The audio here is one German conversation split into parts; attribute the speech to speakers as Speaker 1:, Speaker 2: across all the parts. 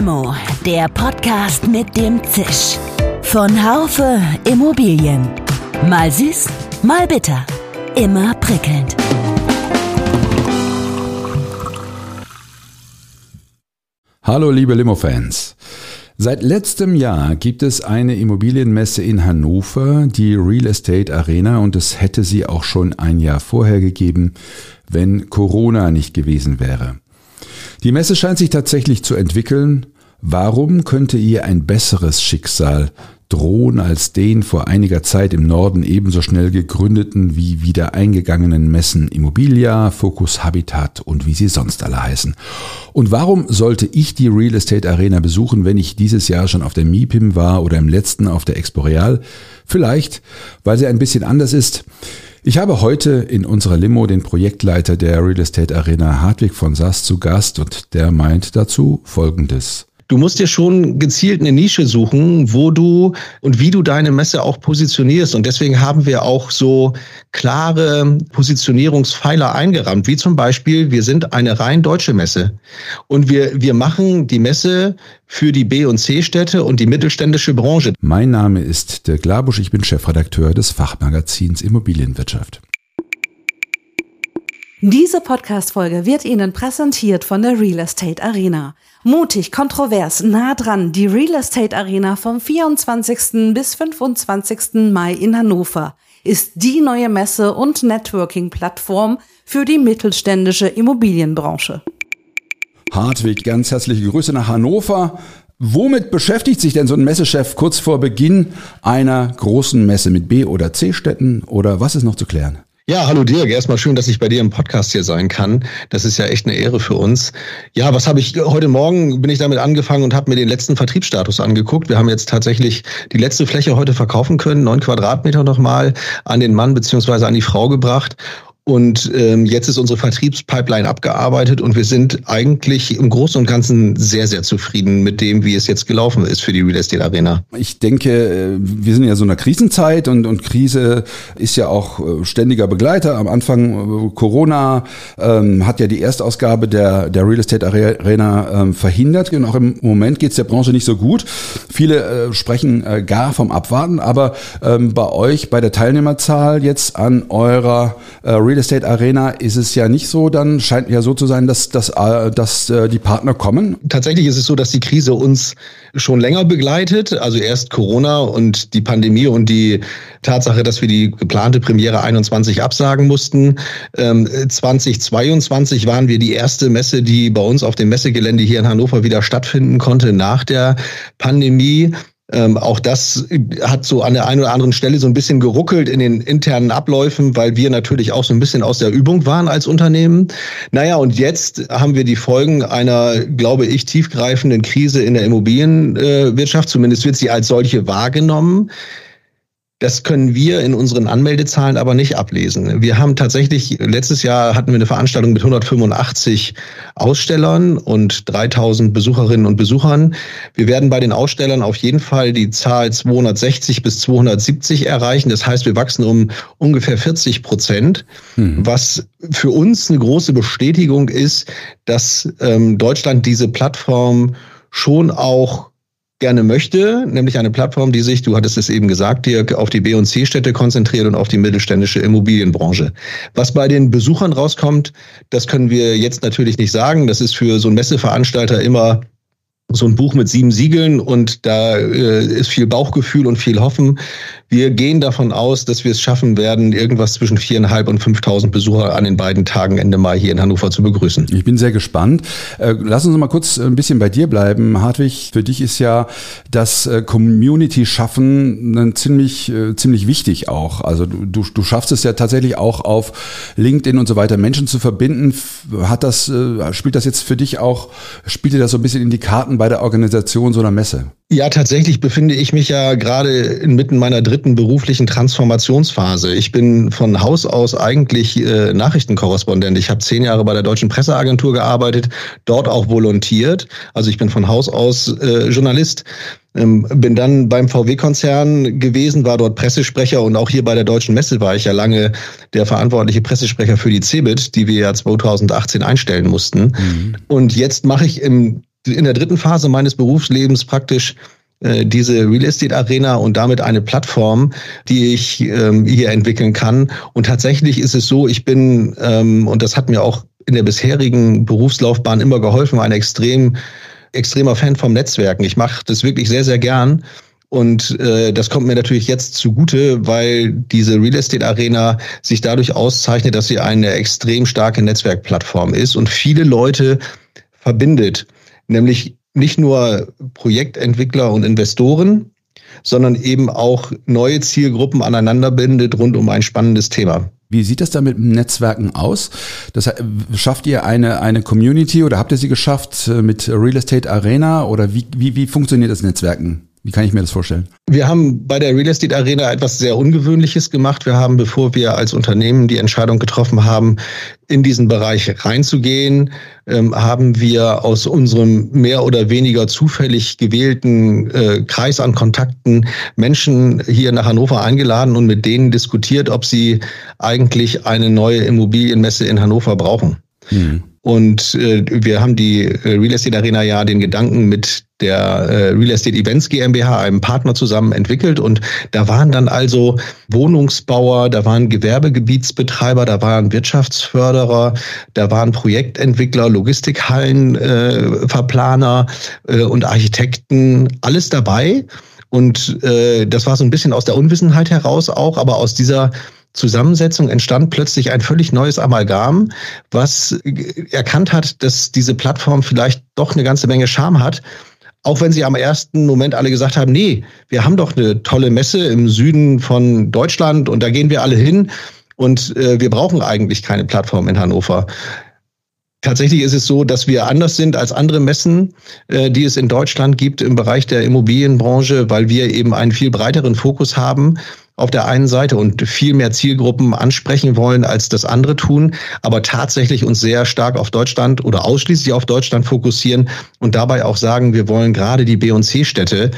Speaker 1: Limo, der Podcast mit dem Zisch. Von Haufe Immobilien. Mal süß, mal bitter. Immer prickelnd.
Speaker 2: Hallo liebe Limo-Fans. Seit letztem Jahr gibt es eine Immobilienmesse in Hannover, die Real Estate Arena, und es hätte sie auch schon ein Jahr vorher gegeben, wenn Corona nicht gewesen wäre. Die Messe scheint sich tatsächlich zu entwickeln. Warum könnte ihr ein besseres Schicksal drohen als den vor einiger Zeit im Norden ebenso schnell gegründeten wie wieder eingegangenen Messen Immobilia, Focus Habitat und wie sie sonst alle heißen. Und warum sollte ich die Real Estate Arena besuchen, wenn ich dieses Jahr schon auf der MIPIM war oder im letzten auf der Exporeal? Vielleicht, weil sie ein bisschen anders ist. Ich habe heute in unserer Limo den Projektleiter der Real Estate Arena Hartwig von Sass zu Gast und der meint dazu Folgendes.
Speaker 3: Du musst dir schon gezielt eine Nische suchen, wo du und wie du deine Messe auch positionierst. Und deswegen haben wir auch so klare Positionierungspfeiler eingerammt, wie zum Beispiel, wir sind eine rein deutsche Messe. Und wir, wir machen die Messe für die B- und C-Städte und die mittelständische Branche.
Speaker 2: Mein Name ist Dirk Labusch, ich bin Chefredakteur des Fachmagazins Immobilienwirtschaft.
Speaker 4: Diese Podcast-Folge wird Ihnen präsentiert von der Real Estate Arena. Mutig, kontrovers, nah dran, die Real Estate Arena vom 24. bis 25. Mai in Hannover ist die neue Messe- und Networking-Plattform für die mittelständische Immobilienbranche.
Speaker 2: Hartwig, ganz herzliche Grüße nach Hannover. Womit beschäftigt sich denn so ein Messechef kurz vor Beginn einer großen Messe mit B- oder C-Städten oder was ist noch zu klären?
Speaker 3: Ja, hallo Dirk. Erstmal schön, dass ich bei dir im Podcast hier sein kann. Das ist ja echt eine Ehre für uns. Ja, was habe ich heute Morgen bin ich damit angefangen und habe mir den letzten Vertriebsstatus angeguckt. Wir haben jetzt tatsächlich die letzte Fläche heute verkaufen können, neun Quadratmeter nochmal an den Mann beziehungsweise an die Frau gebracht. Und ähm, jetzt ist unsere Vertriebspipeline abgearbeitet und wir sind eigentlich im Großen und Ganzen sehr, sehr zufrieden mit dem, wie es jetzt gelaufen ist für die Real Estate Arena.
Speaker 2: Ich denke, äh, wir sind ja so in einer Krisenzeit und, und Krise ist ja auch äh, ständiger Begleiter. Am Anfang äh, Corona ähm, hat ja die Erstausgabe der, der Real Estate Arena ähm, verhindert. Und auch im Moment geht es der Branche nicht so gut. Viele äh, sprechen äh, gar vom Abwarten, aber ähm, bei euch, bei der Teilnehmerzahl jetzt an eurer äh, Real Estate Arena ist es ja nicht so, dann scheint ja so zu sein, dass, dass, äh, dass äh, die Partner kommen.
Speaker 3: Tatsächlich ist es so, dass die Krise uns schon länger begleitet. Also erst Corona und die Pandemie und die Tatsache, dass wir die geplante Premiere 21 absagen mussten. 2022 ähm, waren wir die erste Messe, die bei uns auf dem Messegelände hier in Hannover wieder stattfinden konnte nach der Pandemie. Ähm, auch das hat so an der einen oder anderen Stelle so ein bisschen geruckelt in den internen Abläufen, weil wir natürlich auch so ein bisschen aus der Übung waren als Unternehmen. Naja, und jetzt haben wir die Folgen einer, glaube ich, tiefgreifenden Krise in der Immobilienwirtschaft. Zumindest wird sie als solche wahrgenommen. Das können wir in unseren Anmeldezahlen aber nicht ablesen. Wir haben tatsächlich, letztes Jahr hatten wir eine Veranstaltung mit 185 Ausstellern und 3000 Besucherinnen und Besuchern. Wir werden bei den Ausstellern auf jeden Fall die Zahl 260 bis 270 erreichen. Das heißt, wir wachsen um ungefähr 40 Prozent, mhm. was für uns eine große Bestätigung ist, dass ähm, Deutschland diese Plattform schon auch gerne möchte, nämlich eine Plattform, die sich, du hattest es eben gesagt, Dirk, auf die B- und C-Städte konzentriert und auf die mittelständische Immobilienbranche. Was bei den Besuchern rauskommt, das können wir jetzt natürlich nicht sagen. Das ist für so einen Messeveranstalter immer so ein Buch mit sieben Siegeln und da äh, ist viel Bauchgefühl und viel Hoffen. Wir gehen davon aus, dass wir es schaffen werden, irgendwas zwischen viereinhalb und 5.000 Besucher an den beiden Tagen Ende Mai hier in Hannover zu begrüßen.
Speaker 2: Ich bin sehr gespannt. Äh, lass uns mal kurz ein bisschen bei dir bleiben. Hartwig, für dich ist ja das äh, Community schaffen ziemlich, äh, ziemlich wichtig auch. Also du, du schaffst es ja tatsächlich auch auf LinkedIn und so weiter Menschen zu verbinden. Hat das, spielt das jetzt für dich auch, spielt dir das so ein bisschen in die Karten bei der Organisation so einer Messe?
Speaker 3: Ja, tatsächlich befinde ich mich ja gerade inmitten meiner dritten beruflichen Transformationsphase. Ich bin von Haus aus eigentlich äh, Nachrichtenkorrespondent. Ich habe zehn Jahre bei der Deutschen Presseagentur gearbeitet, dort auch volontiert. Also ich bin von Haus aus äh, Journalist. Ähm, bin dann beim VW-Konzern gewesen, war dort Pressesprecher und auch hier bei der Deutschen Messe war ich ja lange der verantwortliche Pressesprecher für die CeBIT, die wir ja 2018 einstellen mussten. Mhm. Und jetzt mache ich im in der dritten Phase meines Berufslebens praktisch äh, diese Real Estate Arena und damit eine Plattform, die ich ähm, hier entwickeln kann. Und tatsächlich ist es so, ich bin, ähm, und das hat mir auch in der bisherigen Berufslaufbahn immer geholfen, ein extrem, extremer Fan vom Netzwerken. Ich mache das wirklich sehr, sehr gern. Und äh, das kommt mir natürlich jetzt zugute, weil diese Real Estate Arena sich dadurch auszeichnet, dass sie eine extrem starke Netzwerkplattform ist und viele Leute verbindet. Nämlich nicht nur Projektentwickler und Investoren, sondern eben auch neue Zielgruppen aneinander bindet rund um ein spannendes Thema.
Speaker 2: Wie sieht das da mit Netzwerken aus? Das, schafft ihr eine, eine Community oder habt ihr sie geschafft äh, mit Real Estate Arena oder wie, wie, wie funktioniert das Netzwerken? Wie kann ich mir das vorstellen?
Speaker 3: Wir haben bei der Real Estate Arena etwas sehr Ungewöhnliches gemacht. Wir haben, bevor wir als Unternehmen die Entscheidung getroffen haben, in diesen Bereich reinzugehen, ähm, haben wir aus unserem mehr oder weniger zufällig gewählten äh, Kreis an Kontakten Menschen hier nach Hannover eingeladen und mit denen diskutiert, ob sie eigentlich eine neue Immobilienmesse in Hannover brauchen. Mhm. Und äh, wir haben die äh, Real Estate Arena ja den Gedanken mit der äh, Real Estate Events GmbH, einem Partner zusammen entwickelt. Und da waren dann also Wohnungsbauer, da waren Gewerbegebietsbetreiber, da waren Wirtschaftsförderer, da waren Projektentwickler, Logistikhallenverplaner äh, äh, und Architekten, alles dabei. Und äh, das war so ein bisschen aus der Unwissenheit heraus auch, aber aus dieser Zusammensetzung entstand plötzlich ein völlig neues Amalgam, was erkannt hat, dass diese Plattform vielleicht doch eine ganze Menge Charme hat. Auch wenn sie am ersten Moment alle gesagt haben, nee, wir haben doch eine tolle Messe im Süden von Deutschland und da gehen wir alle hin und äh, wir brauchen eigentlich keine Plattform in Hannover. Tatsächlich ist es so, dass wir anders sind als andere Messen, äh, die es in Deutschland gibt im Bereich der Immobilienbranche, weil wir eben einen viel breiteren Fokus haben auf der einen Seite und viel mehr Zielgruppen ansprechen wollen, als das andere tun, aber tatsächlich uns sehr stark auf Deutschland oder ausschließlich auf Deutschland fokussieren und dabei auch sagen, wir wollen gerade die B- und C-Städte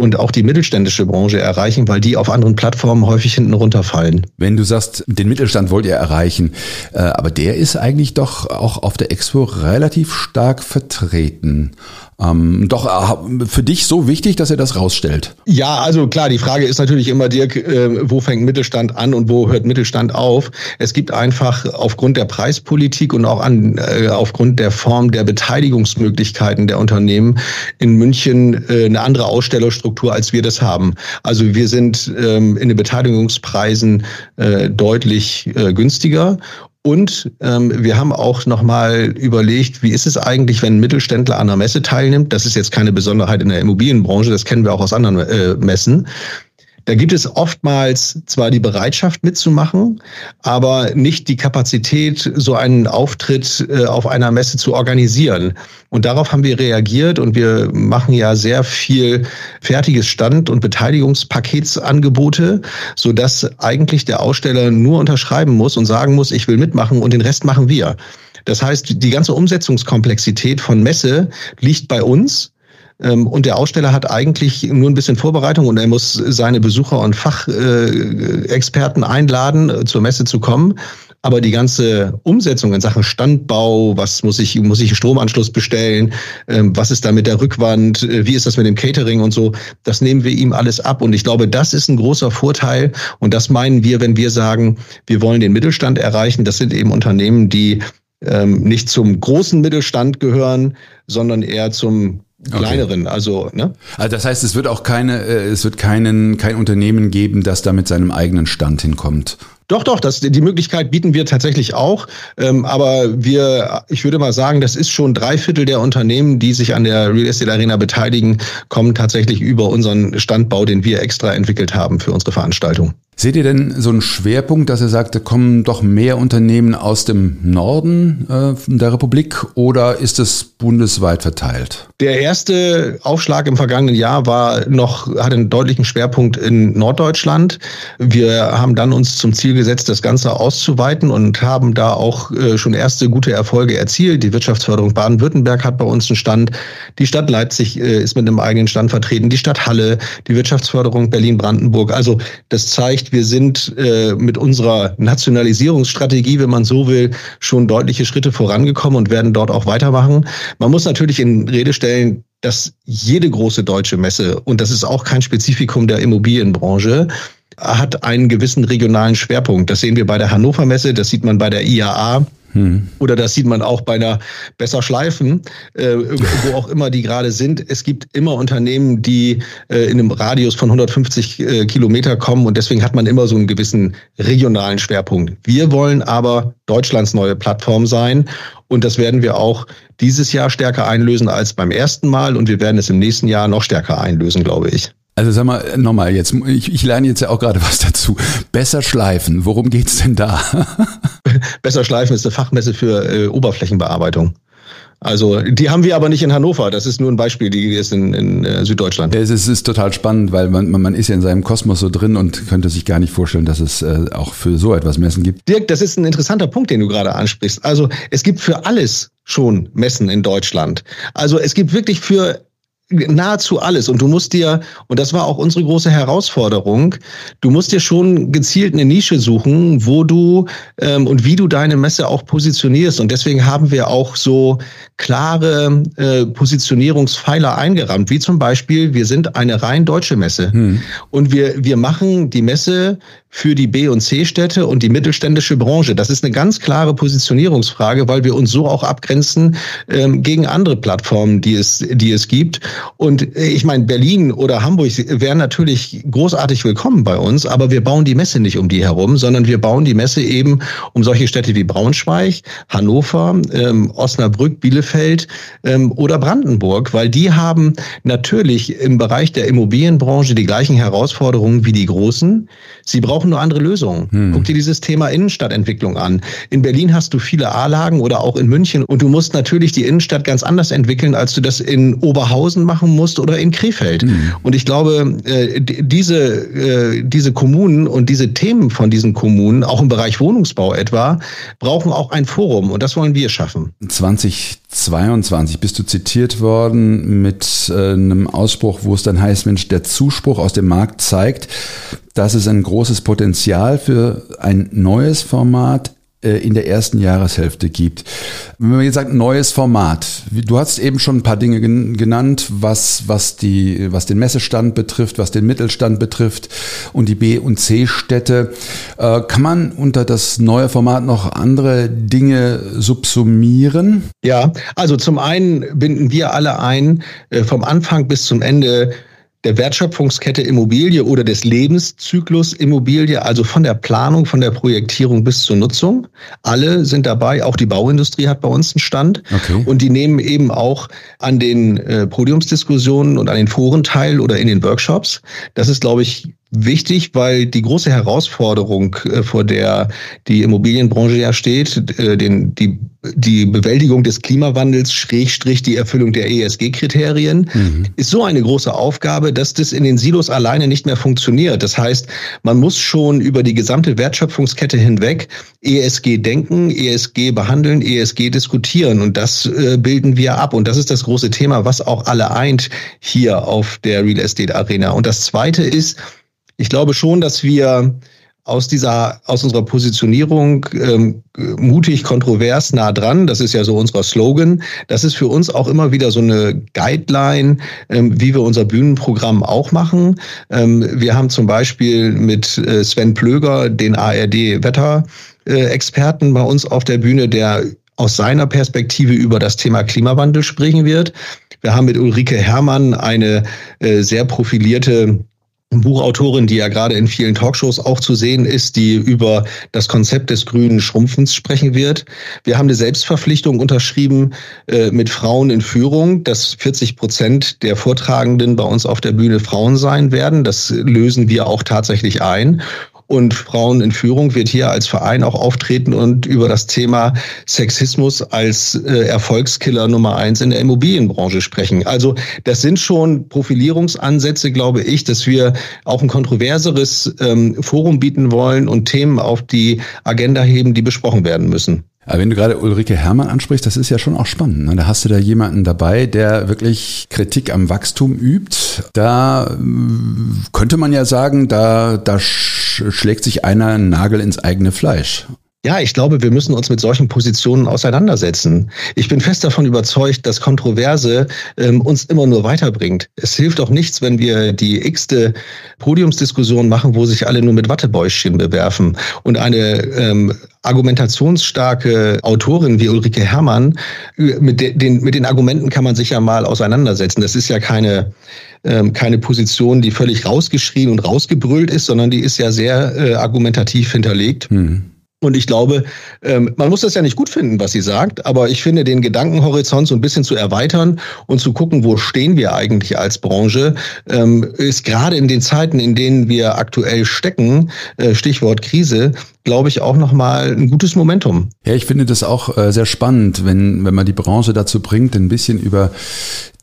Speaker 3: und auch die mittelständische Branche erreichen, weil die auf anderen Plattformen häufig hinten runterfallen.
Speaker 2: Wenn du sagst, den Mittelstand wollt ihr erreichen, äh, aber der ist eigentlich doch auch auf der Expo relativ stark vertreten. Ähm, doch äh, für dich so wichtig, dass er das rausstellt?
Speaker 3: Ja, also klar, die Frage ist natürlich immer, Dirk, äh, wo fängt Mittelstand an und wo hört Mittelstand auf? Es gibt einfach aufgrund der Preispolitik und auch an, äh, aufgrund der Form der Beteiligungsmöglichkeiten der Unternehmen in München äh, eine andere Ausstellerstruktur, als wir das haben. Also wir sind ähm, in den Beteiligungspreisen äh, deutlich äh, günstiger und ähm, wir haben auch nochmal überlegt, wie ist es eigentlich, wenn ein Mittelständler an einer Messe teilnimmt? Das ist jetzt keine Besonderheit in der Immobilienbranche, das kennen wir auch aus anderen äh, Messen. Da gibt es oftmals zwar die Bereitschaft mitzumachen, aber nicht die Kapazität, so einen Auftritt äh, auf einer Messe zu organisieren. Und darauf haben wir reagiert und wir machen ja sehr viel fertiges Stand- und Beteiligungspaketsangebote, so dass eigentlich der Aussteller nur unterschreiben muss und sagen muss, ich will mitmachen und den Rest machen wir. Das heißt, die ganze Umsetzungskomplexität von Messe liegt bei uns. Ähm, und der Aussteller hat eigentlich nur ein bisschen Vorbereitung und er muss seine Besucher und Fachexperten einladen, äh, zur Messe zu kommen. Aber die ganze Umsetzung in Sachen Standbau, was muss ich, muss ich einen Stromanschluss bestellen, ähm, was ist da mit der Rückwand, äh, wie ist das mit dem Catering und so, das nehmen wir ihm alles ab. Und ich glaube, das ist ein großer Vorteil. Und das meinen wir, wenn wir sagen, wir wollen den Mittelstand erreichen. Das sind eben Unternehmen, die ähm, nicht zum großen Mittelstand gehören, sondern eher zum kleineren, okay. also ne?
Speaker 2: Also das heißt, es wird auch keine, äh, es wird keinen kein Unternehmen geben, das da mit seinem eigenen Stand hinkommt.
Speaker 3: Doch, doch, das, die Möglichkeit bieten wir tatsächlich auch. Ähm, aber wir, ich würde mal sagen, das ist schon drei Viertel der Unternehmen, die sich an der Real Estate Arena beteiligen, kommen tatsächlich über unseren Standbau, den wir extra entwickelt haben für unsere Veranstaltung.
Speaker 2: Seht ihr denn so einen Schwerpunkt, dass ihr sagt, da kommen doch mehr Unternehmen aus dem Norden äh, der Republik oder ist es bundesweit verteilt?
Speaker 3: Der erste Aufschlag im vergangenen Jahr war noch, hat einen deutlichen Schwerpunkt in Norddeutschland. Wir haben dann uns zum Ziel gesetzt, das Ganze auszuweiten und haben da auch äh, schon erste gute Erfolge erzielt. Die Wirtschaftsförderung Baden-Württemberg hat bei uns einen Stand. Die Stadt Leipzig äh, ist mit einem eigenen Stand vertreten. Die Stadt Halle, die Wirtschaftsförderung Berlin-Brandenburg. Also das zeigt, wir sind äh, mit unserer Nationalisierungsstrategie, wenn man so will, schon deutliche Schritte vorangekommen und werden dort auch weitermachen. Man muss natürlich in Rede stellen, feststellen, dass jede große deutsche Messe, und das ist auch kein Spezifikum der Immobilienbranche, hat einen gewissen regionalen Schwerpunkt. Das sehen wir bei der Hannover Messe, das sieht man bei der IAA. Hm. Oder das sieht man auch bei einer Besser Schleifen, äh, wo auch immer die gerade sind. Es gibt immer Unternehmen, die äh, in einem Radius von 150 äh, Kilometer kommen und deswegen hat man immer so einen gewissen regionalen Schwerpunkt. Wir wollen aber Deutschlands neue Plattform sein und das werden wir auch dieses Jahr stärker einlösen als beim ersten Mal und wir werden es im nächsten Jahr noch stärker einlösen, glaube ich.
Speaker 2: Also sag mal nochmal jetzt, ich, ich lerne jetzt ja auch gerade was dazu. Besser schleifen, worum geht's denn da?
Speaker 3: Besser schleifen ist eine Fachmesse für äh, Oberflächenbearbeitung. Also die haben wir aber nicht in Hannover. Das ist nur ein Beispiel, die ist in, in äh, Süddeutschland.
Speaker 2: Es ist, ist, total spannend, weil man, man ist ja in seinem Kosmos so drin und könnte sich gar nicht vorstellen, dass es äh, auch für so etwas Messen gibt.
Speaker 3: Dirk, das ist ein interessanter Punkt, den du gerade ansprichst. Also es gibt für alles schon Messen in Deutschland. Also es gibt wirklich für nahezu alles. Und du musst dir, und das war auch unsere große Herausforderung, du musst dir schon gezielt eine Nische suchen, wo du ähm, und wie du deine Messe auch positionierst. Und deswegen haben wir auch so klare äh, Positionierungspfeiler eingerammt, wie zum Beispiel, wir sind eine rein deutsche Messe. Hm. Und wir, wir machen die Messe für die B- und C-Städte und die mittelständische Branche. Das ist eine ganz klare Positionierungsfrage, weil wir uns so auch abgrenzen ähm, gegen andere Plattformen, die es, die es gibt. Und äh, ich meine, Berlin oder Hamburg wären natürlich großartig willkommen bei uns, aber wir bauen die Messe nicht um die herum, sondern wir bauen die Messe eben um solche Städte wie Braunschweig, Hannover, ähm, Osnabrück, Bielefeld ähm, oder Brandenburg, weil die haben natürlich im Bereich der Immobilienbranche die gleichen Herausforderungen wie die großen. Sie brauchen brauchen nur andere Lösungen. Hm. Guck dir dieses Thema Innenstadtentwicklung an. In Berlin hast du viele A-Lagen oder auch in München und du musst natürlich die Innenstadt ganz anders entwickeln, als du das in Oberhausen machen musst oder in Krefeld. Hm. Und ich glaube, äh, diese, äh, diese Kommunen und diese Themen von diesen Kommunen, auch im Bereich Wohnungsbau etwa, brauchen auch ein Forum und das wollen wir schaffen.
Speaker 2: 2022 bist du zitiert worden mit äh, einem Ausspruch, wo es dann heißt, Mensch, der Zuspruch aus dem Markt zeigt, dass es ein großes Potenzial für ein neues Format in der ersten Jahreshälfte gibt. Wenn man jetzt sagt neues Format, du hast eben schon ein paar Dinge genannt, was was die was den Messestand betrifft, was den Mittelstand betrifft und die B und C Städte, äh, kann man unter das neue Format noch andere Dinge subsumieren?
Speaker 3: Ja, also zum einen binden wir alle ein äh, vom Anfang bis zum Ende der Wertschöpfungskette Immobilie oder des Lebenszyklus Immobilie, also von der Planung, von der Projektierung bis zur Nutzung. Alle sind dabei, auch die Bauindustrie hat bei uns einen Stand. Okay. Und die nehmen eben auch an den äh, Podiumsdiskussionen und an den Foren teil oder in den Workshops. Das ist, glaube ich, wichtig, weil die große Herausforderung, äh, vor der die Immobilienbranche ja steht, äh, den, die, die Bewältigung des Klimawandels, Schrägstrich die Erfüllung der ESG-Kriterien, mhm. ist so eine große Aufgabe, dass das in den Silos alleine nicht mehr funktioniert. Das heißt, man muss schon über die gesamte Wertschöpfungskette hinweg ESG denken, ESG behandeln, ESG diskutieren. Und das äh, bilden wir ab. Und das ist das große Thema, was auch alle eint hier auf der Real Estate Arena. Und das zweite ist, ich glaube schon, dass wir aus dieser, aus unserer Positionierung ähm, mutig, kontrovers, nah dran, das ist ja so unser Slogan, das ist für uns auch immer wieder so eine Guideline, ähm, wie wir unser Bühnenprogramm auch machen. Ähm, wir haben zum Beispiel mit äh, Sven Plöger, den ARD-Wetter-Experten bei uns auf der Bühne, der aus seiner Perspektive über das Thema Klimawandel sprechen wird. Wir haben mit Ulrike Herrmann eine äh, sehr profilierte Buchautorin, die ja gerade in vielen Talkshows auch zu sehen ist, die über das Konzept des grünen Schrumpfens sprechen wird. Wir haben eine Selbstverpflichtung unterschrieben äh, mit Frauen in Führung, dass 40 Prozent der Vortragenden bei uns auf der Bühne Frauen sein werden. Das lösen wir auch tatsächlich ein. Und Frauen in Führung wird hier als Verein auch auftreten und über das Thema Sexismus als äh, Erfolgskiller Nummer eins in der Immobilienbranche sprechen. Also das sind schon Profilierungsansätze, glaube ich, dass wir auch ein kontroverseres ähm, Forum bieten wollen und Themen auf die Agenda heben, die besprochen werden müssen.
Speaker 2: Aber wenn du gerade Ulrike Herrmann ansprichst, das ist ja schon auch spannend. Ne? Da hast du da jemanden dabei, der wirklich Kritik am Wachstum übt. Da äh, könnte man ja sagen, da, da schlägt sich einer einen Nagel ins eigene Fleisch.
Speaker 3: Ja, ich glaube, wir müssen uns mit solchen Positionen auseinandersetzen. Ich bin fest davon überzeugt, dass Kontroverse ähm, uns immer nur weiterbringt. Es hilft auch nichts, wenn wir die x-te Podiumsdiskussion machen, wo sich alle nur mit Wattebäuschen bewerfen. Und eine ähm, argumentationsstarke Autorin wie Ulrike Herrmann, mit, de den, mit den Argumenten kann man sich ja mal auseinandersetzen. Das ist ja keine, ähm, keine Position, die völlig rausgeschrien und rausgebrüllt ist, sondern die ist ja sehr äh, argumentativ hinterlegt. Hm. Und ich glaube, ähm, man muss das ja nicht gut finden, was sie sagt, aber ich finde, den Gedankenhorizont so ein bisschen zu erweitern und zu gucken, wo stehen wir eigentlich als Branche, ähm, ist gerade in den Zeiten, in denen wir aktuell stecken, äh, Stichwort Krise, glaube ich, auch nochmal ein gutes Momentum.
Speaker 2: Ja, ich finde das auch äh, sehr spannend, wenn, wenn man die Branche dazu bringt, ein bisschen über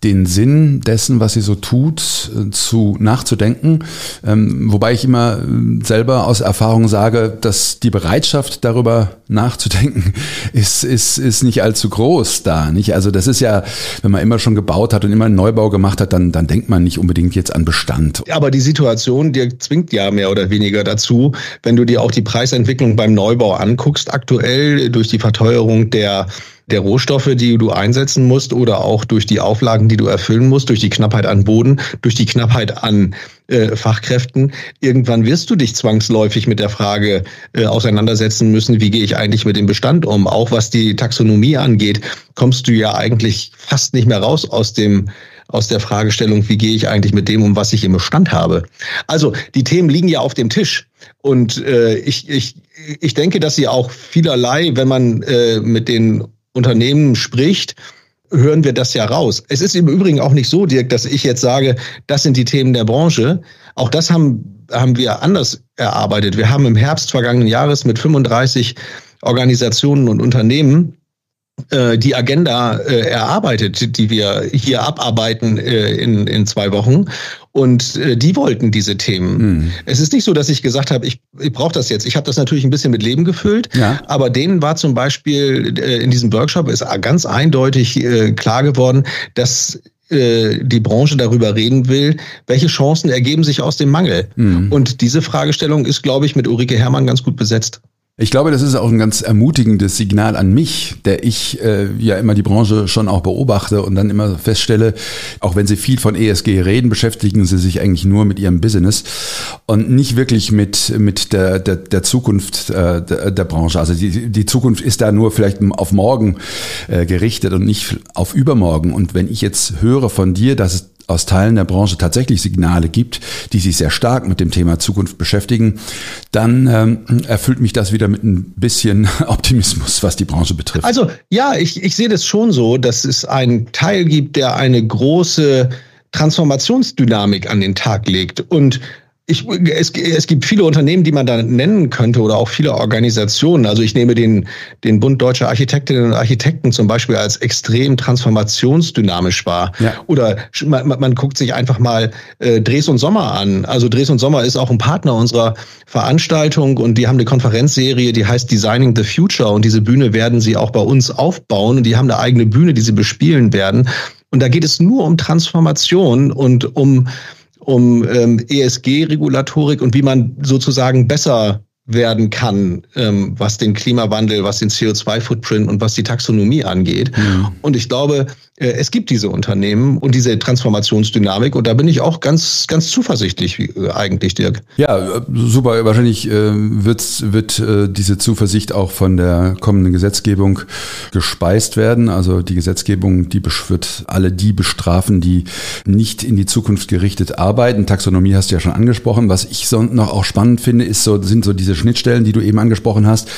Speaker 2: den Sinn dessen, was sie so tut, äh, zu nachzudenken. Ähm, wobei ich immer äh, selber aus Erfahrung sage, dass die Bereitschaft darüber nachzudenken ist, ist, ist nicht allzu groß da. Nicht? Also das ist ja, wenn man immer schon gebaut hat und immer einen Neubau gemacht hat, dann, dann denkt man nicht unbedingt jetzt an Bestand.
Speaker 3: Aber die Situation, die zwingt ja mehr oder weniger dazu, wenn du dir auch die Preisentwicklung beim Neubau anguckst, aktuell durch die Verteuerung der der Rohstoffe, die du einsetzen musst oder auch durch die Auflagen, die du erfüllen musst, durch die Knappheit an Boden, durch die Knappheit an äh, Fachkräften. Irgendwann wirst du dich zwangsläufig mit der Frage äh, auseinandersetzen müssen, wie gehe ich eigentlich mit dem Bestand um? Auch was die Taxonomie angeht, kommst du ja eigentlich fast nicht mehr raus aus dem aus der Fragestellung, wie gehe ich eigentlich mit dem um, was ich im Bestand habe. Also die Themen liegen ja auf dem Tisch. Und äh, ich, ich, ich denke, dass sie auch vielerlei, wenn man äh, mit den Unternehmen spricht, hören wir das ja raus. Es ist im Übrigen auch nicht so, Dirk, dass ich jetzt sage, das sind die Themen der Branche. Auch das haben, haben wir anders erarbeitet. Wir haben im Herbst vergangenen Jahres mit 35 Organisationen und Unternehmen die Agenda äh, erarbeitet, die wir hier abarbeiten äh, in, in zwei Wochen. Und äh, die wollten diese Themen. Hm. Es ist nicht so, dass ich gesagt habe, ich, ich brauche das jetzt. Ich habe das natürlich ein bisschen mit Leben gefüllt, ja. aber denen war zum Beispiel äh, in diesem Workshop ist ganz eindeutig äh, klar geworden, dass äh, die Branche darüber reden will, welche Chancen ergeben sich aus dem Mangel. Mhm. Und diese Fragestellung ist, glaube ich, mit Ulrike Herrmann ganz gut besetzt.
Speaker 2: Ich glaube, das ist auch ein ganz ermutigendes Signal an mich, der ich äh, ja immer die Branche schon auch beobachte und dann immer feststelle, auch wenn sie viel von ESG reden, beschäftigen sie sich eigentlich nur mit ihrem Business und nicht wirklich mit, mit der, der, der Zukunft äh, der, der Branche. Also die, die Zukunft ist da nur vielleicht auf morgen äh, gerichtet und nicht auf übermorgen. Und wenn ich jetzt höre von dir, dass es aus Teilen der Branche tatsächlich Signale gibt, die sich sehr stark mit dem Thema Zukunft beschäftigen, dann ähm, erfüllt mich das wieder mit ein bisschen Optimismus, was die Branche betrifft.
Speaker 3: Also ja, ich, ich sehe das schon so, dass es einen Teil gibt, der eine große Transformationsdynamik an den Tag legt. Und ich, es, es gibt viele Unternehmen, die man da nennen könnte oder auch viele Organisationen. Also ich nehme den, den Bund Deutscher Architektinnen und Architekten zum Beispiel als extrem transformationsdynamisch wahr. Ja. Oder man, man guckt sich einfach mal äh, Dres und Sommer an. Also Dres und Sommer ist auch ein Partner unserer Veranstaltung und die haben eine Konferenzserie, die heißt Designing the Future und diese Bühne werden sie auch bei uns aufbauen und die haben eine eigene Bühne, die sie bespielen werden. Und da geht es nur um Transformation und um um ähm, ESG-Regulatorik und wie man sozusagen besser werden kann, ähm, was den Klimawandel, was den CO2-Footprint und was die Taxonomie angeht. Mhm. Und ich glaube, es gibt diese Unternehmen und diese Transformationsdynamik und da bin ich auch ganz, ganz zuversichtlich äh, eigentlich, Dirk.
Speaker 2: Ja, super. Wahrscheinlich äh, wird, wird äh, diese Zuversicht auch von der kommenden Gesetzgebung gespeist werden. Also die Gesetzgebung, die wird alle die bestrafen, die nicht in die Zukunft gerichtet arbeiten. Taxonomie hast du ja schon angesprochen. Was ich so noch auch spannend finde, ist so, sind so diese Schnittstellen, die du eben angesprochen hast.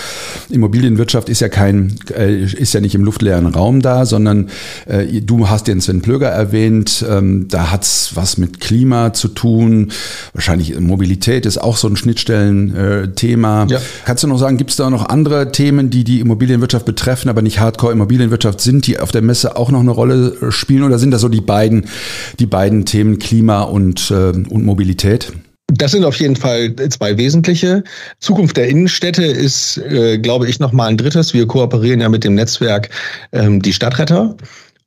Speaker 2: Immobilienwirtschaft ist ja kein, äh, ist ja nicht im luftleeren Raum da, sondern äh, du hast den Sven Plöger erwähnt, ähm, da hat's was mit Klima zu tun. Wahrscheinlich Mobilität ist auch so ein Schnittstellenthema. Äh, ja. Kannst du noch sagen, gibt es da noch andere Themen, die die Immobilienwirtschaft betreffen, aber nicht Hardcore-Immobilienwirtschaft sind, die auf der Messe auch noch eine Rolle äh, spielen? Oder sind das so die beiden, die beiden Themen Klima und, äh, und Mobilität?
Speaker 3: Das sind auf jeden Fall zwei wesentliche. Zukunft der Innenstädte ist, äh, glaube ich, noch mal ein drittes. Wir kooperieren ja mit dem Netzwerk ähm, Die Stadtretter.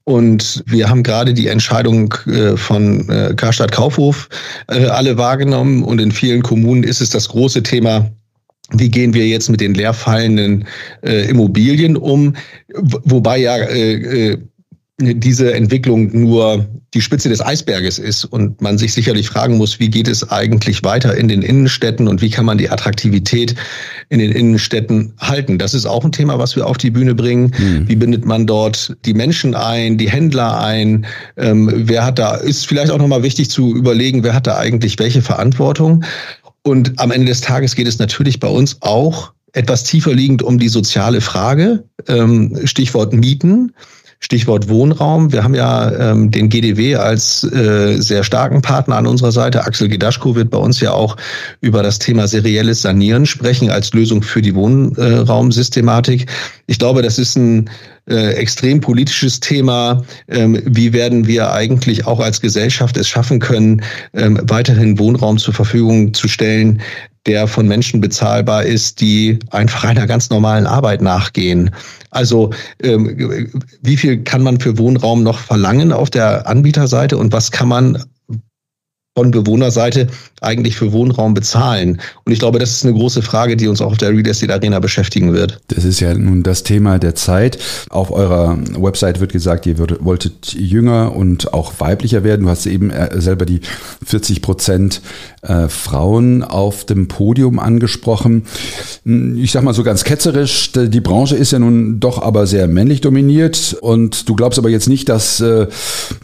Speaker 3: Und wir haben gerade die Entscheidung äh, von äh, Karstadt Kaufhof äh, alle wahrgenommen. Und in vielen Kommunen ist es das große Thema wie gehen wir jetzt mit den leerfallenden Immobilien um, wobei ja diese Entwicklung nur die Spitze des Eisberges ist und man sich sicherlich fragen muss, wie geht es eigentlich weiter in den Innenstädten und wie kann man die Attraktivität in den Innenstädten halten. Das ist auch ein Thema, was wir auf die Bühne bringen. Mhm. Wie bindet man dort die Menschen ein, die Händler ein? Ähm, wer hat da, ist vielleicht auch nochmal wichtig zu überlegen, wer hat da eigentlich welche Verantwortung? Und am Ende des Tages geht es natürlich bei uns auch etwas tiefer liegend um die soziale Frage, ähm, Stichwort Mieten. Stichwort Wohnraum. Wir haben ja ähm, den GDW als äh, sehr starken Partner an unserer Seite. Axel Gedaschko wird bei uns ja auch über das Thema serielles Sanieren sprechen als Lösung für die Wohnraumsystematik. Ich glaube, das ist ein äh, extrem politisches Thema. Ähm, wie werden wir eigentlich auch als Gesellschaft es schaffen können, ähm, weiterhin Wohnraum zur Verfügung zu stellen, der von Menschen bezahlbar ist, die einfach einer ganz normalen Arbeit nachgehen. Also ähm, wie viel kann man für Wohnraum noch verlangen auf der Anbieterseite und was kann man von Bewohnerseite eigentlich für Wohnraum bezahlen? Und ich glaube, das ist eine große Frage, die uns auch auf der Real Estate Arena beschäftigen wird.
Speaker 2: Das ist ja nun das Thema der Zeit. Auf eurer Website wird gesagt, ihr wolltet jünger und auch weiblicher werden. Du hast eben äh, selber die 40 Prozent äh, Frauen auf dem Podium angesprochen. Ich sag mal so ganz ketzerisch, die Branche ist ja nun doch aber sehr männlich dominiert und du glaubst aber jetzt nicht, dass, äh,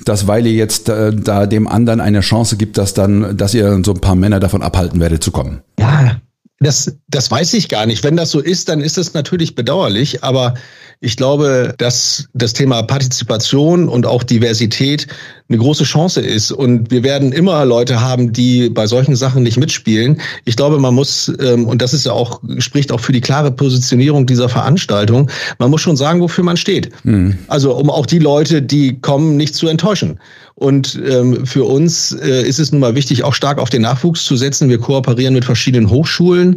Speaker 2: dass weil ihr jetzt da dem anderen eine Chance gibt, dass dann, dass ihr so ein paar Männer davon abhalten werdet zu kommen?
Speaker 3: Ja, das, das weiß ich gar nicht. Wenn das so ist, dann ist es natürlich bedauerlich. Aber ich glaube, dass das Thema Partizipation und auch Diversität eine große Chance ist. Und wir werden immer Leute haben, die bei solchen Sachen nicht mitspielen. Ich glaube, man muss, ähm, und das ist ja auch, spricht auch für die klare Positionierung dieser Veranstaltung, man muss schon sagen, wofür man steht. Mhm. Also um auch die Leute, die kommen, nicht zu enttäuschen. Und ähm, für uns äh, ist es nun mal wichtig, auch stark auf den Nachwuchs zu setzen. Wir kooperieren mit verschiedenen Hochschulen.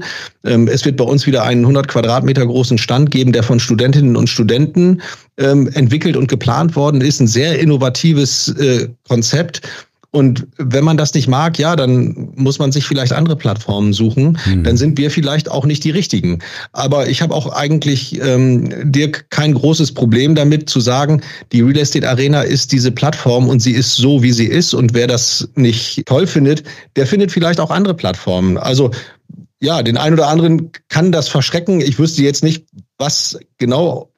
Speaker 3: Ähm, es wird bei uns wieder einen 100 Quadratmeter großen Stand geben, der von Studentinnen und Studenten ähm, entwickelt und geplant worden ist. Ein sehr innovatives äh, Konzept. Und wenn man das nicht mag, ja, dann muss man sich vielleicht andere Plattformen suchen. Mhm. Dann sind wir vielleicht auch nicht die richtigen. Aber ich habe auch eigentlich, ähm, Dirk, kein großes Problem damit zu sagen, die Real Estate Arena ist diese Plattform und sie ist so, wie sie ist. Und wer das nicht toll findet, der findet vielleicht auch andere Plattformen. Also ja, den einen oder anderen kann das verschrecken. Ich wüsste jetzt nicht, was genau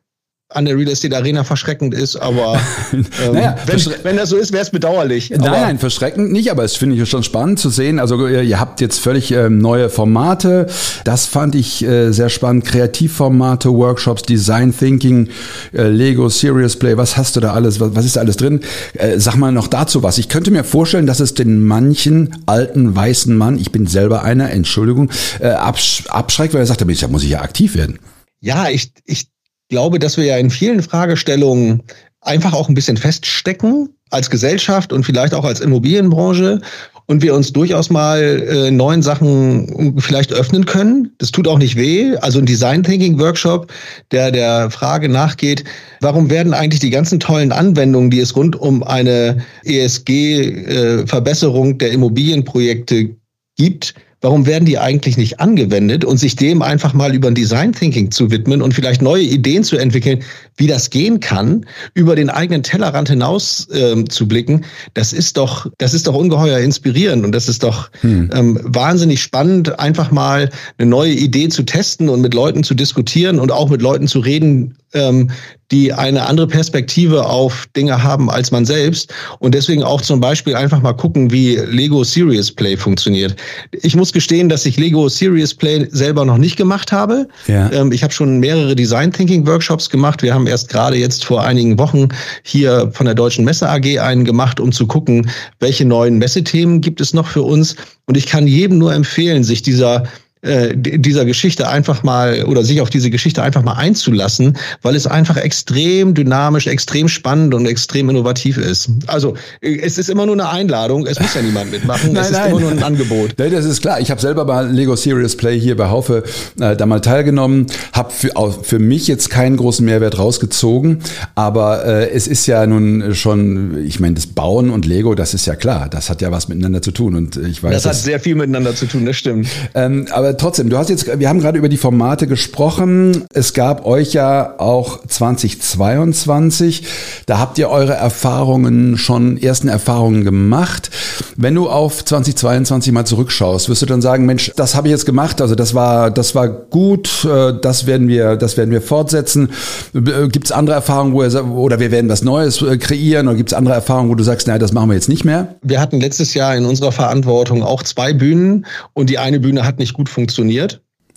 Speaker 3: an der Real Estate Arena verschreckend ist, aber ähm, naja, wenn, wenn, das so ist, wäre es bedauerlich.
Speaker 2: Nein, nein, verschreckend nicht, aber es finde ich schon spannend zu sehen. Also ihr habt jetzt völlig ähm, neue Formate. Das fand ich äh, sehr spannend. Kreativformate, Workshops, Design Thinking, äh, Lego, Serious Play. Was hast du da alles? Was, was ist da alles drin? Äh, sag mal noch dazu was. Ich könnte mir vorstellen, dass es den manchen alten weißen Mann, ich bin selber einer, Entschuldigung, äh, absch abschreckt, weil er sagt, da muss ich ja aktiv werden.
Speaker 3: Ja, ich, ich glaube, dass wir ja in vielen Fragestellungen einfach auch ein bisschen feststecken als Gesellschaft und vielleicht auch als Immobilienbranche und wir uns durchaus mal äh, neuen Sachen vielleicht öffnen können. Das tut auch nicht weh. Also ein Design Thinking Workshop, der der Frage nachgeht, warum werden eigentlich die ganzen tollen Anwendungen, die es rund um eine ESG-Verbesserung äh, der Immobilienprojekte gibt, warum werden die eigentlich nicht angewendet und sich dem einfach mal über ein Design Thinking zu widmen und vielleicht neue Ideen zu entwickeln, wie das gehen kann, über den eigenen Tellerrand hinaus ähm, zu blicken, das ist doch, das ist doch ungeheuer inspirierend und das ist doch hm. ähm, wahnsinnig spannend, einfach mal eine neue Idee zu testen und mit Leuten zu diskutieren und auch mit Leuten zu reden, ähm, die eine andere Perspektive auf Dinge haben als man selbst und deswegen auch zum Beispiel einfach mal gucken, wie Lego Serious Play funktioniert. Ich muss gestehen, dass ich Lego Serious Play selber noch nicht gemacht habe. Ja. Ähm, ich habe schon mehrere Design Thinking Workshops gemacht. Wir haben erst gerade jetzt vor einigen Wochen hier von der Deutschen Messe AG einen gemacht, um zu gucken, welche neuen Messethemen gibt es noch für uns. Und ich kann jedem nur empfehlen, sich dieser äh, dieser Geschichte einfach mal oder sich auf diese Geschichte einfach mal einzulassen, weil es einfach extrem dynamisch, extrem spannend und extrem innovativ ist. Also äh, es ist immer nur eine Einladung, es muss ja niemand mitmachen, nein, es ist nein. immer nur ein Angebot.
Speaker 2: Nein, das ist klar. Ich habe selber bei Lego Serious Play hier bei Haufe äh, da mal teilgenommen, habe für, für mich jetzt keinen großen Mehrwert rausgezogen, aber äh, es ist ja nun schon, ich meine, das Bauen und Lego, das ist ja klar, das hat ja was miteinander zu tun und ich weiß.
Speaker 3: Das hat sehr viel miteinander zu tun, das stimmt.
Speaker 2: Ähm, aber äh, trotzdem, du hast jetzt, wir haben gerade über die Formate gesprochen. Es gab euch ja auch 2022. Da habt ihr eure Erfahrungen schon, ersten Erfahrungen gemacht. Wenn du auf 2022 mal zurückschaust, wirst du dann sagen, Mensch, das habe ich jetzt gemacht, also das war, das war gut, äh, das werden wir, das werden wir fortsetzen. Äh, gibt es andere Erfahrungen, wo ihr, oder wir werden was Neues kreieren, oder gibt es andere Erfahrungen, wo du sagst, naja, das machen wir jetzt nicht mehr?
Speaker 3: Wir hatten letztes Jahr in unserer Verantwortung auch zwei Bühnen und die eine Bühne hat nicht gut funktioniert.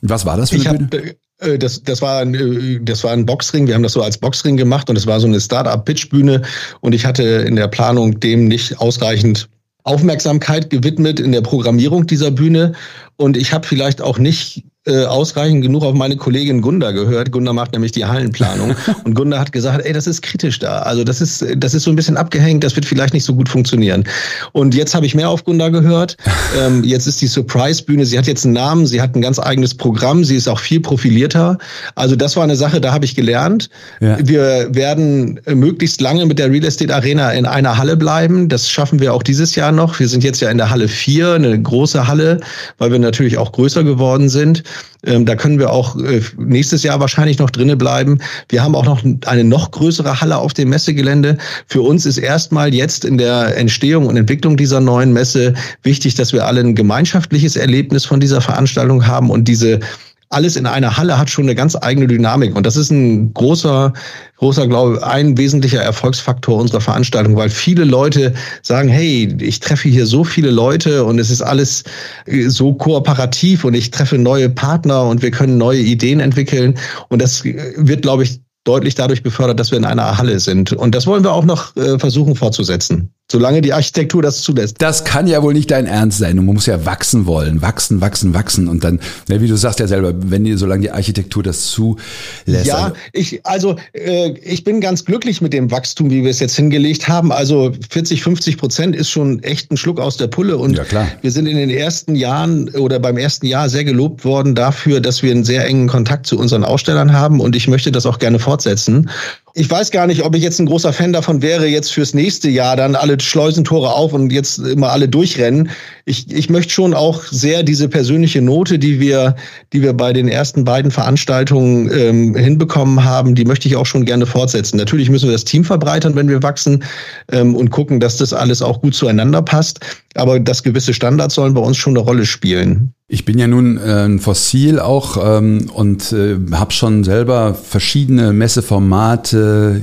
Speaker 2: Was war das für eine
Speaker 3: Bühne? Das, das, war ein, das war ein Boxring. Wir haben das so als Boxring gemacht und es war so eine Start-up-Pitch-Bühne. Und ich hatte in der Planung dem nicht ausreichend Aufmerksamkeit gewidmet in der Programmierung dieser Bühne. Und ich habe vielleicht auch nicht äh, ausreichend genug auf meine Kollegin Gunda gehört. Gunda macht nämlich die Hallenplanung. und Gunda hat gesagt, ey, das ist kritisch da. Also das ist, das ist so ein bisschen abgehängt, das wird vielleicht nicht so gut funktionieren. Und jetzt habe ich mehr auf Gunda gehört. Ähm, jetzt ist die Surprise-Bühne, sie hat jetzt einen Namen, sie hat ein ganz eigenes Programm, sie ist auch viel profilierter. Also das war eine Sache, da habe ich gelernt. Ja. Wir werden möglichst lange mit der Real Estate Arena in einer Halle bleiben. Das schaffen wir auch dieses Jahr noch. Wir sind jetzt ja in der Halle 4, eine große Halle, weil wir natürlich auch größer geworden sind. Ähm, da können wir auch äh, nächstes Jahr wahrscheinlich noch drinnen bleiben. Wir haben auch noch eine noch größere Halle auf dem Messegelände. Für uns ist erstmal jetzt in der Entstehung und Entwicklung dieser neuen Messe wichtig, dass wir alle ein gemeinschaftliches Erlebnis von dieser Veranstaltung haben und diese alles in einer Halle hat schon eine ganz eigene Dynamik. Und das ist ein großer, großer, glaube ich, ein wesentlicher Erfolgsfaktor unserer Veranstaltung, weil viele Leute sagen, hey, ich treffe hier so viele Leute und es ist alles äh, so kooperativ und ich treffe neue Partner und wir können neue Ideen entwickeln. Und das wird, glaube ich, deutlich dadurch befördert, dass wir in einer Halle sind. Und das wollen wir auch noch äh, versuchen fortzusetzen. Solange die Architektur das zulässt.
Speaker 2: Das kann ja wohl nicht dein Ernst sein. Du musst ja wachsen wollen. Wachsen, wachsen, wachsen. Und dann, ja, wie du sagst ja selber, wenn die, solange die Architektur das zulässt.
Speaker 3: Ja, ich, also äh, ich bin ganz glücklich mit dem Wachstum, wie wir es jetzt hingelegt haben. Also 40, 50 Prozent ist schon echt ein Schluck aus der Pulle. Und
Speaker 2: ja, klar.
Speaker 3: wir sind in den ersten Jahren oder beim ersten Jahr sehr gelobt worden dafür, dass wir einen sehr engen Kontakt zu unseren Ausstellern haben. Und ich möchte das auch gerne fortsetzen ich weiß gar nicht, ob ich jetzt ein großer Fan davon wäre, jetzt fürs nächste Jahr dann alle Schleusentore auf und jetzt immer alle durchrennen. Ich, ich möchte schon auch sehr diese persönliche Note, die wir, die wir bei den ersten beiden Veranstaltungen ähm, hinbekommen haben, die möchte ich auch schon gerne fortsetzen. Natürlich müssen wir das Team verbreitern, wenn wir wachsen ähm, und gucken, dass das alles auch gut zueinander passt. Aber dass gewisse Standards sollen bei uns schon eine Rolle spielen.
Speaker 2: Ich bin ja nun äh, ein Fossil auch ähm, und äh, habe schon selber verschiedene Messeformate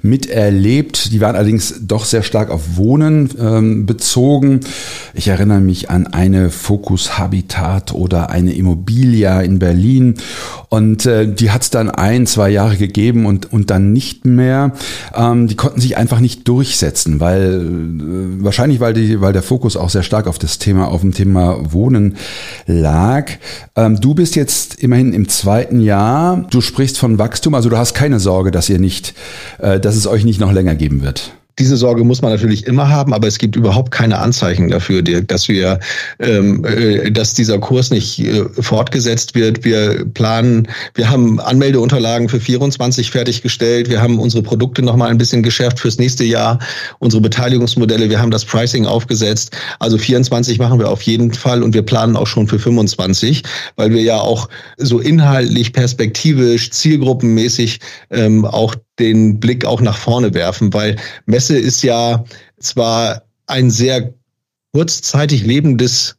Speaker 2: miterlebt. Die waren allerdings doch sehr stark auf Wohnen ähm, bezogen. Ich erinnere mich an eine Focus Habitat oder eine Immobilia in Berlin und äh, die hat es dann ein, zwei Jahre gegeben und, und dann nicht mehr. Ähm, die konnten sich einfach nicht durchsetzen, weil äh, wahrscheinlich weil die, weil der Fokus auch sehr stark auf das Thema, auf dem Thema Wohnen lag. Ähm, du bist jetzt immerhin im zweiten Jahr. Du sprichst von Wachstum, also du hast keine Sorge, dass ihr nicht, äh, dass es euch nicht noch länger geben wird.
Speaker 3: Diese Sorge muss man natürlich immer haben, aber es gibt überhaupt keine Anzeichen dafür, dass wir, ähm, äh, dass dieser Kurs nicht äh, fortgesetzt wird. Wir planen, wir haben Anmeldeunterlagen für 24 fertiggestellt. Wir haben unsere Produkte noch mal ein bisschen geschärft fürs nächste Jahr, unsere Beteiligungsmodelle. Wir haben das Pricing aufgesetzt. Also 24 machen wir auf jeden Fall und wir planen auch schon für 25, weil wir ja auch so inhaltlich, perspektivisch, zielgruppenmäßig ähm, auch den Blick auch nach vorne werfen, weil Messe ist ja zwar ein sehr kurzzeitig lebendes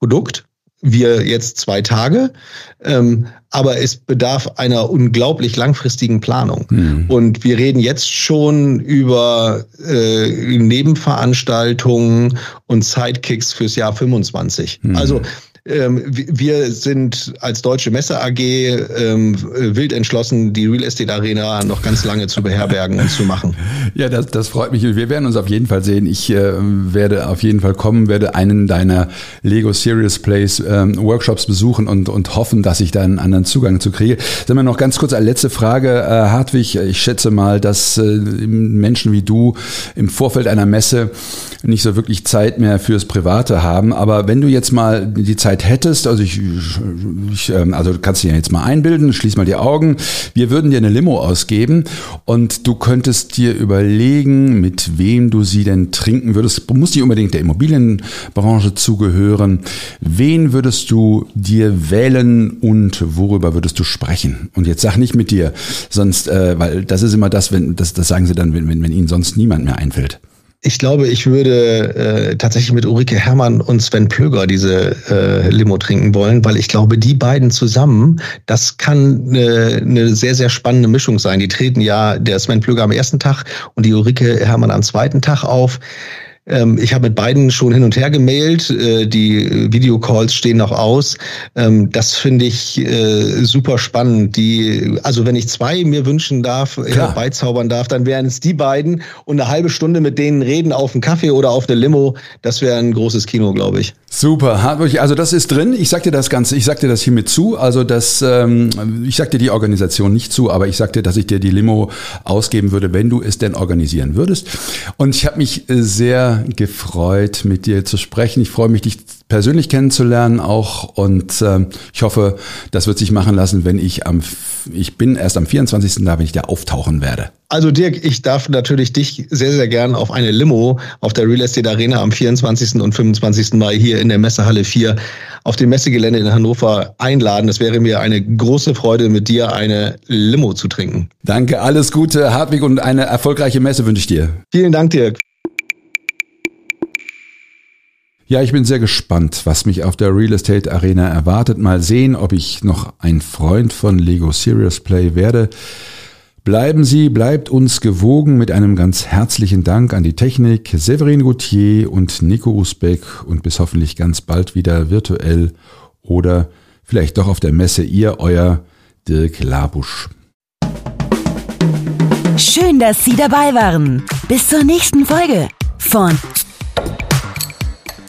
Speaker 3: Produkt, wir jetzt zwei Tage, ähm, aber es bedarf einer unglaublich langfristigen Planung. Mhm. Und wir reden jetzt schon über äh, Nebenveranstaltungen und Sidekicks fürs Jahr 25. Mhm. Also wir sind als Deutsche Messe AG ähm, wild entschlossen, die Real Estate Arena noch ganz lange zu beherbergen und zu machen.
Speaker 2: Ja, das, das freut mich. Wir werden uns auf jeden Fall sehen. Ich äh, werde auf jeden Fall kommen, werde einen deiner Lego Serious Plays ähm, Workshops besuchen und, und hoffen, dass ich da einen anderen Zugang zu kriege. Sagen wir noch ganz kurz eine letzte Frage. Äh, Hartwig, ich schätze mal, dass äh, Menschen wie du im Vorfeld einer Messe nicht so wirklich Zeit mehr fürs Private haben. Aber wenn du jetzt mal die Zeit Zeit hättest, also ich, ich ähm, also du kannst ja jetzt mal einbilden, schließ mal die Augen, wir würden dir eine Limo ausgeben und du könntest dir überlegen, mit wem du sie denn trinken würdest. Du musst nicht unbedingt der Immobilienbranche zugehören. Wen würdest du dir wählen und worüber würdest du sprechen? Und jetzt sag nicht mit dir, sonst, äh, weil das ist immer das, wenn das, das sagen sie dann, wenn, wenn, wenn ihnen sonst niemand mehr einfällt.
Speaker 3: Ich glaube, ich würde äh, tatsächlich mit Ulrike Herrmann und Sven Plöger diese äh, Limo trinken wollen, weil ich glaube, die beiden zusammen, das kann äh, eine sehr, sehr spannende Mischung sein. Die treten ja der Sven Plöger am ersten Tag und die Ulrike Herrmann am zweiten Tag auf. Ähm, ich habe mit beiden schon hin und her gemailt. Äh, die Videocalls stehen noch aus. Ähm, das finde ich äh, super spannend. Die, also wenn ich zwei mir wünschen darf, herbeizaubern darf, dann wären es die beiden und eine halbe Stunde mit denen reden auf einen Kaffee oder auf eine Limo. Das wäre ein großes Kino, glaube ich.
Speaker 2: Super, also das ist drin. Ich sag dir das Ganze, ich sag dir das hiermit zu. Also das, ähm, ich sag dir die Organisation nicht zu, aber ich sag dir, dass ich dir die Limo ausgeben würde, wenn du es denn organisieren würdest. Und ich habe mich sehr gefreut, mit dir zu sprechen. Ich freue mich, dich persönlich kennenzulernen auch und äh, ich hoffe, das wird sich machen lassen, wenn ich am, ich bin erst am 24. da, wenn ich da auftauchen werde.
Speaker 3: Also Dirk, ich darf natürlich dich sehr, sehr gern auf eine Limo auf der Real Estate Arena am 24. und 25. Mai hier in der Messehalle 4 auf dem Messegelände in Hannover einladen. Das wäre mir eine große Freude, mit dir eine Limo zu trinken.
Speaker 2: Danke, alles Gute, Hartwig, und eine erfolgreiche Messe wünsche ich dir.
Speaker 3: Vielen Dank, Dirk.
Speaker 2: Ja, ich bin sehr gespannt, was mich auf der Real Estate Arena erwartet. Mal sehen, ob ich noch ein Freund von Lego Serious Play werde. Bleiben Sie, bleibt uns gewogen mit einem ganz herzlichen Dank an die Technik, Severin Gauthier und Nico Usbeck und bis hoffentlich ganz bald wieder virtuell oder vielleicht doch auf der Messe ihr, euer Dirk Labusch.
Speaker 1: Schön, dass Sie dabei waren. Bis zur nächsten Folge von